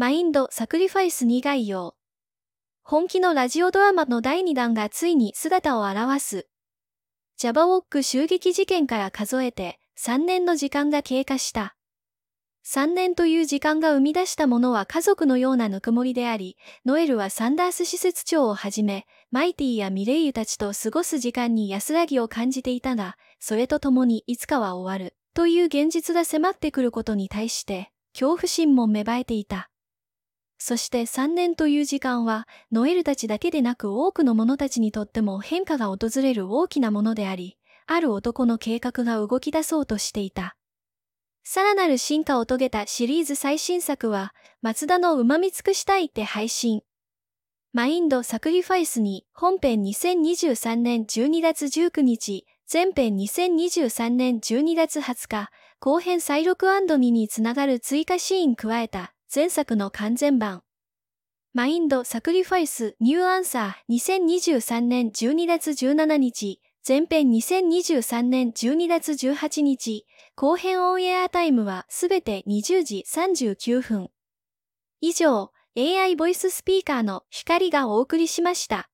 マインドサクリファイス2概要。本気のラジオドラマの第2弾がついに姿を現す。ジャバウォック襲撃事件から数えて3年の時間が経過した。3年という時間が生み出したものは家族のようなぬくもりであり、ノエルはサンダース施設長をはじめ、マイティやミレイユたちと過ごす時間に安らぎを感じていたが、それとともにいつかは終わる、という現実が迫ってくることに対して、恐怖心も芽生えていた。そして3年という時間は、ノエルたちだけでなく多くの者たちにとっても変化が訪れる大きなものであり、ある男の計画が動き出そうとしていた。さらなる進化を遂げたシリーズ最新作は、松田の旨味尽くしたいって配信。マインドサクリファイスに本編2023年12月19日、前編2023年12月20日、後編再録 &2 につながる追加シーン加えた前作の完全版。 Mind Sacrifice New Answer 2023年12月17日、前編2023年12月18日、後編オンエアタイムはすべて20時39分。以上、AI ボイススピーカーの光がお送りしました。